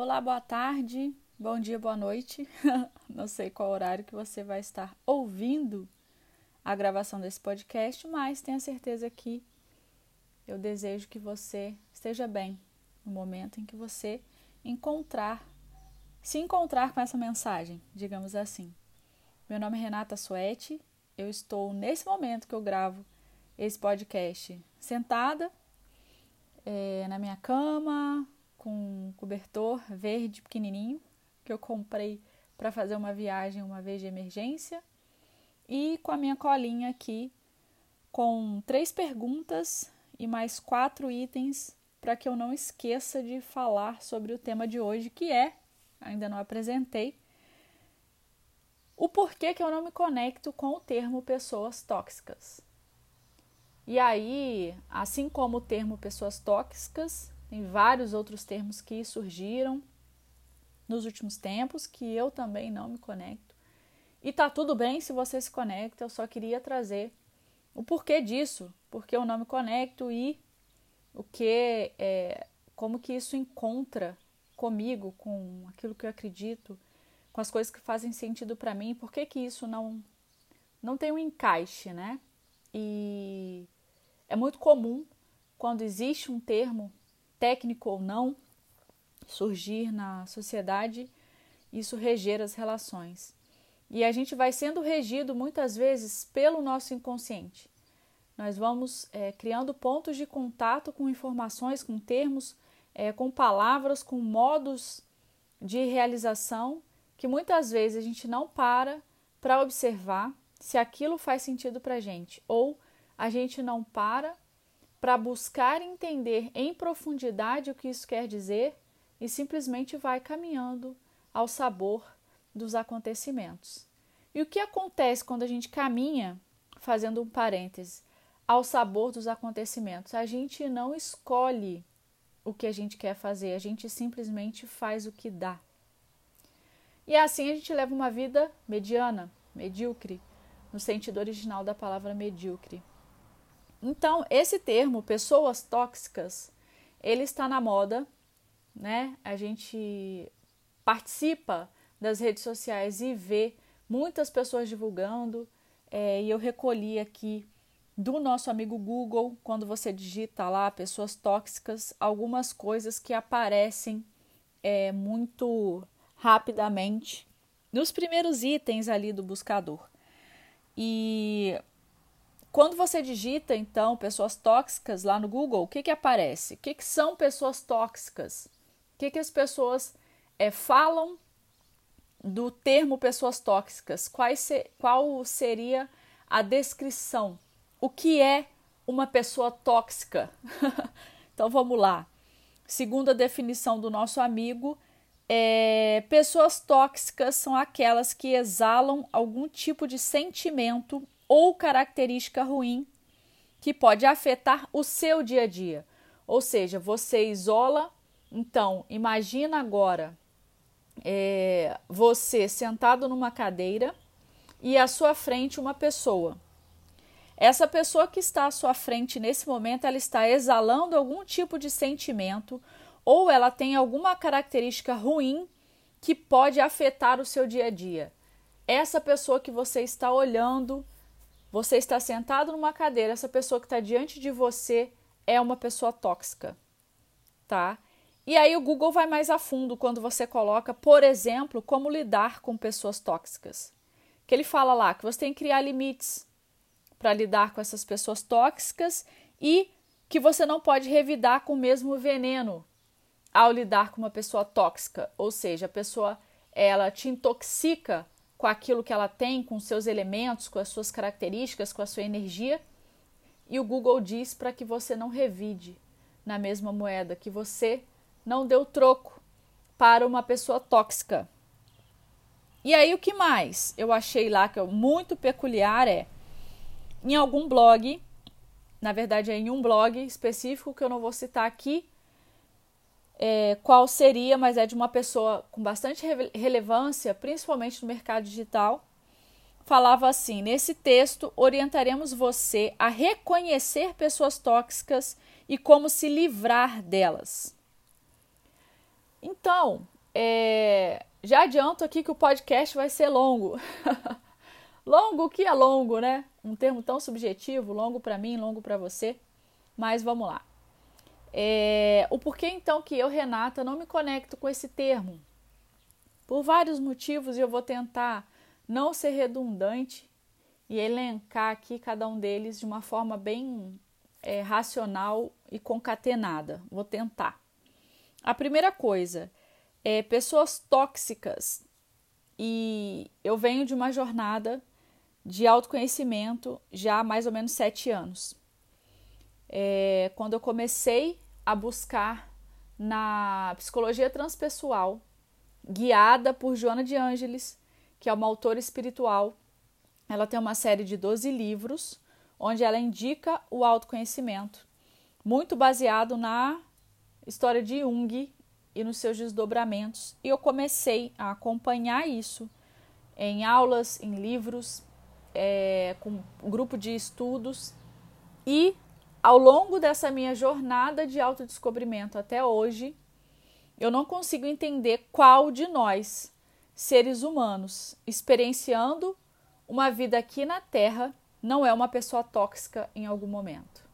Olá, boa tarde, bom dia, boa noite. Não sei qual horário que você vai estar ouvindo a gravação desse podcast, mas tenha certeza que eu desejo que você esteja bem no momento em que você encontrar, se encontrar com essa mensagem, digamos assim. Meu nome é Renata Suete, eu estou nesse momento que eu gravo esse podcast sentada é, na minha cama, com um cobertor verde pequenininho que eu comprei para fazer uma viagem uma vez de emergência e com a minha colinha aqui com três perguntas e mais quatro itens para que eu não esqueça de falar sobre o tema de hoje, que é, ainda não apresentei, o porquê que eu não me conecto com o termo pessoas tóxicas. E aí, assim como o termo pessoas tóxicas, tem vários outros termos que surgiram nos últimos tempos que eu também não me conecto. E tá tudo bem se você se conecta, eu só queria trazer o porquê disso, porque eu não me conecto e o que é, como que isso encontra comigo, com aquilo que eu acredito, com as coisas que fazem sentido para mim, por que que isso não não tem um encaixe, né? E é muito comum quando existe um termo técnico ou não, surgir na sociedade, isso reger as relações. E a gente vai sendo regido muitas vezes pelo nosso inconsciente. Nós vamos é, criando pontos de contato com informações, com termos, é, com palavras, com modos de realização que muitas vezes a gente não para para observar se aquilo faz sentido para a gente, ou a gente não para para buscar entender em profundidade o que isso quer dizer e simplesmente vai caminhando ao sabor dos acontecimentos. E o que acontece quando a gente caminha, fazendo um parêntese, ao sabor dos acontecimentos? A gente não escolhe o que a gente quer fazer, a gente simplesmente faz o que dá. E assim a gente leva uma vida mediana, medíocre, no sentido original da palavra medíocre. Então, esse termo, pessoas tóxicas, ele está na moda, né? A gente participa das redes sociais e vê muitas pessoas divulgando, é, e eu recolhi aqui do nosso amigo Google, quando você digita lá pessoas tóxicas, algumas coisas que aparecem é, muito rapidamente nos primeiros itens ali do buscador. E quando você digita, então, pessoas tóxicas lá no Google, o que, que aparece? O que, que são pessoas tóxicas? O que, que as pessoas é, falam do termo pessoas tóxicas? Se, qual seria a descrição? O que é uma pessoa tóxica? então vamos lá. Segundo a definição do nosso amigo, é, pessoas tóxicas são aquelas que exalam algum tipo de sentimento ou característica ruim que pode afetar o seu dia a dia. Ou seja, você isola. Então, imagina agora é, você sentado numa cadeira e à sua frente uma pessoa. Essa pessoa que está à sua frente nesse momento, ela está exalando algum tipo de sentimento ou ela tem alguma característica ruim que pode afetar o seu dia a dia. Essa pessoa que você está olhando você está sentado numa cadeira, essa pessoa que está diante de você é uma pessoa tóxica, tá? E aí o Google vai mais a fundo quando você coloca, por exemplo, como lidar com pessoas tóxicas. Que ele fala lá que você tem que criar limites para lidar com essas pessoas tóxicas e que você não pode revidar com o mesmo veneno ao lidar com uma pessoa tóxica, ou seja, a pessoa ela te intoxica com aquilo que ela tem, com seus elementos, com as suas características, com a sua energia. E o Google diz para que você não revide na mesma moeda, que você não deu troco para uma pessoa tóxica. E aí o que mais eu achei lá que é muito peculiar é em algum blog, na verdade é em um blog específico que eu não vou citar aqui, é, qual seria, mas é de uma pessoa com bastante re relevância, principalmente no mercado digital. Falava assim: nesse texto, orientaremos você a reconhecer pessoas tóxicas e como se livrar delas. Então, é, já adianto aqui que o podcast vai ser longo. longo, o que é longo, né? Um termo tão subjetivo, longo para mim, longo para você. Mas vamos lá. É, o porquê então que eu, Renata, não me conecto com esse termo? Por vários motivos, e eu vou tentar não ser redundante e elencar aqui cada um deles de uma forma bem é, racional e concatenada. Vou tentar. A primeira coisa é pessoas tóxicas. E eu venho de uma jornada de autoconhecimento já há mais ou menos sete anos. É, quando eu comecei a buscar na psicologia transpessoal, guiada por Joana de Ângeles, que é uma autora espiritual. Ela tem uma série de 12 livros onde ela indica o autoconhecimento, muito baseado na história de Jung e nos seus desdobramentos. E eu comecei a acompanhar isso em aulas, em livros, é, com um grupo de estudos e ao longo dessa minha jornada de autodescobrimento até hoje, eu não consigo entender qual de nós, seres humanos, experienciando uma vida aqui na Terra, não é uma pessoa tóxica em algum momento.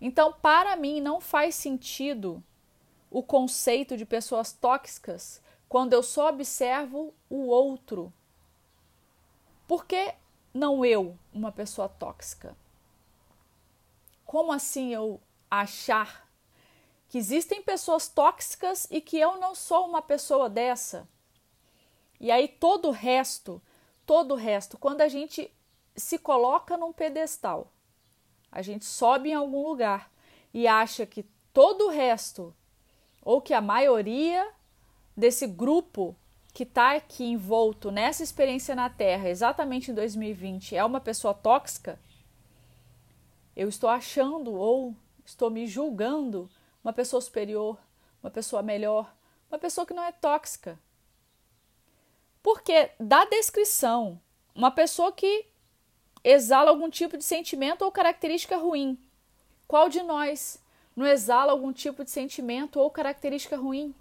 Então, para mim, não faz sentido o conceito de pessoas tóxicas quando eu só observo o outro. Por que não eu, uma pessoa tóxica? Como assim eu achar que existem pessoas tóxicas e que eu não sou uma pessoa dessa? E aí todo o resto, todo o resto, quando a gente se coloca num pedestal, a gente sobe em algum lugar e acha que todo o resto, ou que a maioria desse grupo que está aqui envolto nessa experiência na Terra, exatamente em 2020, é uma pessoa tóxica, eu estou achando ou estou me julgando uma pessoa superior, uma pessoa melhor, uma pessoa que não é tóxica. Porque da descrição, uma pessoa que exala algum tipo de sentimento ou característica ruim. Qual de nós não exala algum tipo de sentimento ou característica ruim?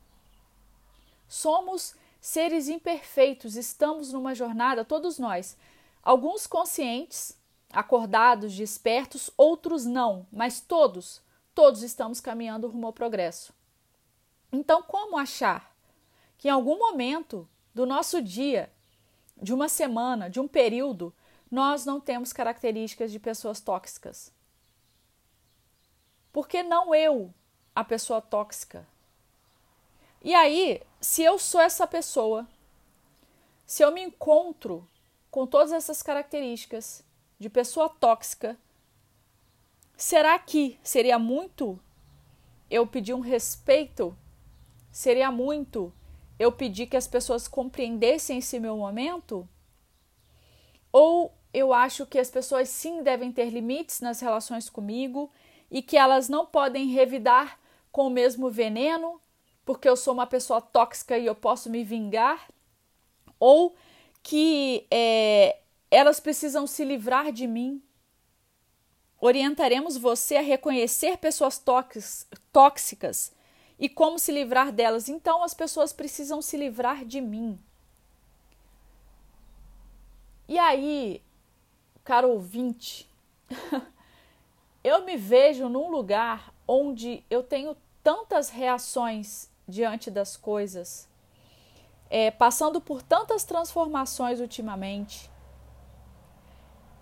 Somos seres imperfeitos, estamos numa jornada, todos nós, alguns conscientes, acordados, despertos, outros não, mas todos, todos estamos caminhando rumo ao progresso. Então, como achar que em algum momento do nosso dia, de uma semana, de um período, nós não temos características de pessoas tóxicas. Por que não eu, a pessoa tóxica? E aí, se eu sou essa pessoa, se eu me encontro com todas essas características de pessoa tóxica, será que seria muito eu pedir um respeito? Seria muito eu pedir que as pessoas compreendessem esse meu momento? Ou eu acho que as pessoas sim devem ter limites nas relações comigo e que elas não podem revidar com o mesmo veneno, porque eu sou uma pessoa tóxica e eu posso me vingar, ou que é, elas precisam se livrar de mim. Orientaremos você a reconhecer pessoas tóxicas e como se livrar delas. Então, as pessoas precisam se livrar de mim. E aí, caro ouvinte, eu me vejo num lugar onde eu tenho tantas reações diante das coisas, é, passando por tantas transformações ultimamente,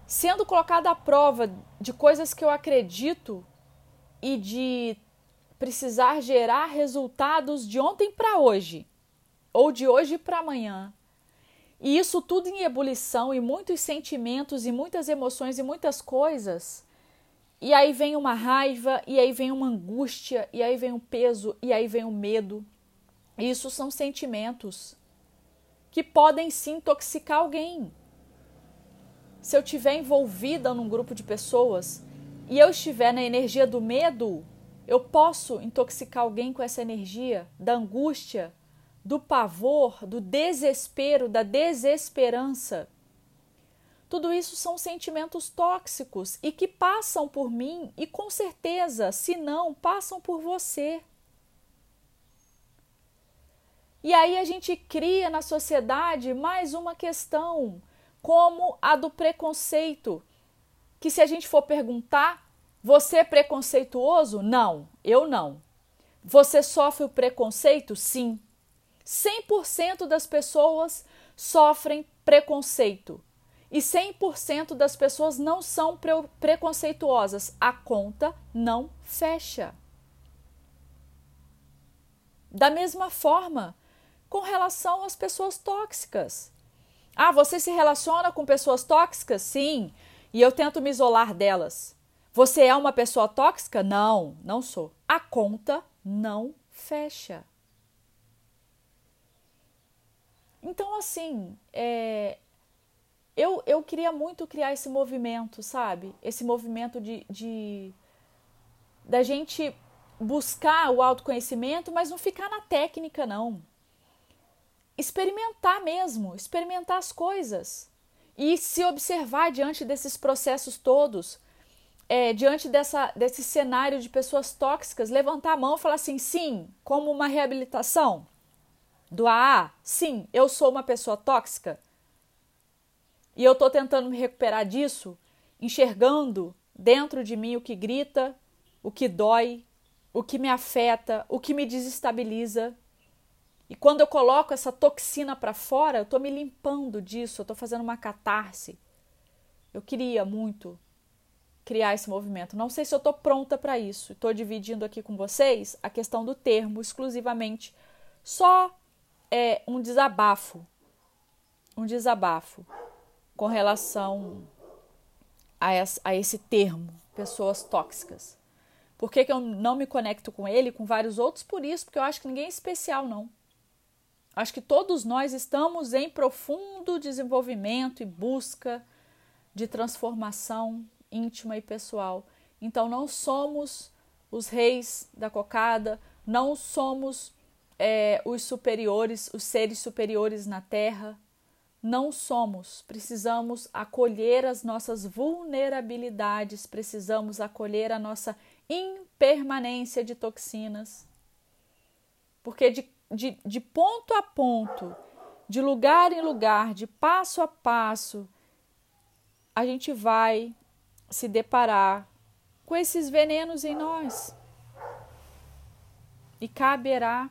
sendo colocada à prova de coisas que eu acredito e de precisar gerar resultados de ontem para hoje ou de hoje para amanhã e isso tudo em ebulição, e muitos sentimentos, e muitas emoções, e muitas coisas. E aí vem uma raiva, e aí vem uma angústia, e aí vem um peso, e aí vem o um medo. E isso são sentimentos que podem sim intoxicar alguém. Se eu estiver envolvida num grupo de pessoas e eu estiver na energia do medo, eu posso intoxicar alguém com essa energia da angústia, do pavor, do desespero, da desesperança. Tudo isso são sentimentos tóxicos e que passam por mim e com certeza, se não, passam por você. E aí a gente cria na sociedade mais uma questão, como a do preconceito, que se a gente for perguntar, você é preconceituoso? Não, eu não. Você sofre o preconceito? Sim. 100% das pessoas sofrem preconceito. E 100% das pessoas não são pre preconceituosas. A conta não fecha. Da mesma forma, com relação às pessoas tóxicas. Ah, você se relaciona com pessoas tóxicas? Sim. E eu tento me isolar delas. Você é uma pessoa tóxica? Não, não sou. A conta não fecha. Então, assim, é, eu, eu queria muito criar esse movimento, sabe? Esse movimento de, de da gente buscar o autoconhecimento, mas não ficar na técnica, não. Experimentar mesmo, experimentar as coisas. E se observar diante desses processos todos, é, diante dessa, desse cenário de pessoas tóxicas, levantar a mão e falar assim: sim, como uma reabilitação do AA, sim, eu sou uma pessoa tóxica. E eu estou tentando me recuperar disso, enxergando dentro de mim o que grita, o que dói, o que me afeta, o que me desestabiliza. E quando eu coloco essa toxina para fora, eu estou me limpando disso, eu estou fazendo uma catarse. Eu queria muito criar esse movimento. Não sei se eu estou pronta para isso. Estou dividindo aqui com vocês a questão do termo exclusivamente. Só é um desabafo. Um desabafo com relação a esse termo, pessoas tóxicas. Por que, que eu não me conecto com ele, com vários outros? Por isso, porque eu acho que ninguém é especial, não. Acho que todos nós estamos em profundo desenvolvimento e busca de transformação íntima e pessoal. Então, não somos os reis da cocada, não somos é, os superiores, os seres superiores na terra. Não somos. Precisamos acolher as nossas vulnerabilidades, precisamos acolher a nossa impermanência de toxinas. Porque de, de, de ponto a ponto, de lugar em lugar, de passo a passo, a gente vai se deparar com esses venenos em nós. E caberá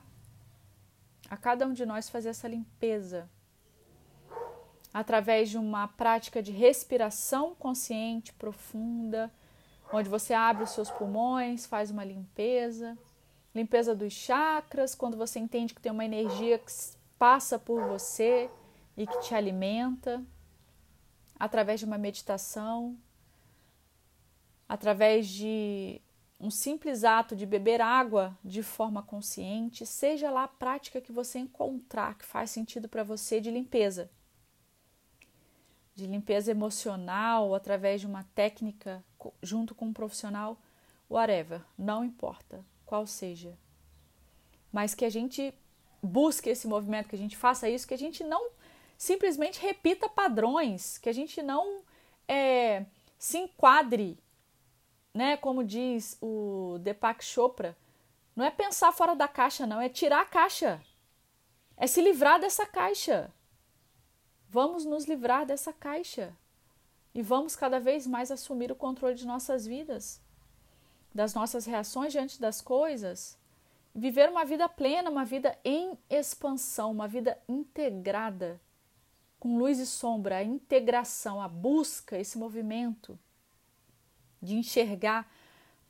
a cada um de nós fazer essa limpeza através de uma prática de respiração consciente profunda onde você abre os seus pulmões, faz uma limpeza, limpeza dos chakras, quando você entende que tem uma energia que passa por você e que te alimenta, através de uma meditação, através de um simples ato de beber água de forma consciente, seja lá a prática que você encontrar que faz sentido para você de limpeza. De limpeza emocional através de uma técnica junto com um profissional, whatever, não importa qual seja. Mas que a gente busque esse movimento, que a gente faça isso, que a gente não simplesmente repita padrões, que a gente não é, se enquadre, né? Como diz o Deepak Chopra, não é pensar fora da caixa, não, é tirar a caixa, é se livrar dessa caixa. Vamos nos livrar dessa caixa e vamos cada vez mais assumir o controle de nossas vidas, das nossas reações diante das coisas, viver uma vida plena, uma vida em expansão, uma vida integrada, com luz e sombra, a integração, a busca, esse movimento de enxergar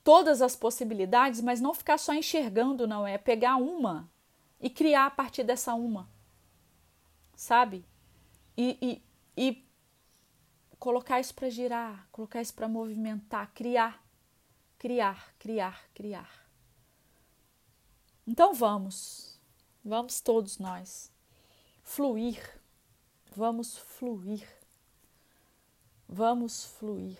todas as possibilidades, mas não ficar só enxergando, não é pegar uma e criar a partir dessa uma, sabe? e, e, e colocar isso para girar, colocar isso para movimentar, criar, criar, criar, criar. Então vamos, vamos todos nós fluir, vamos fluir, vamos fluir.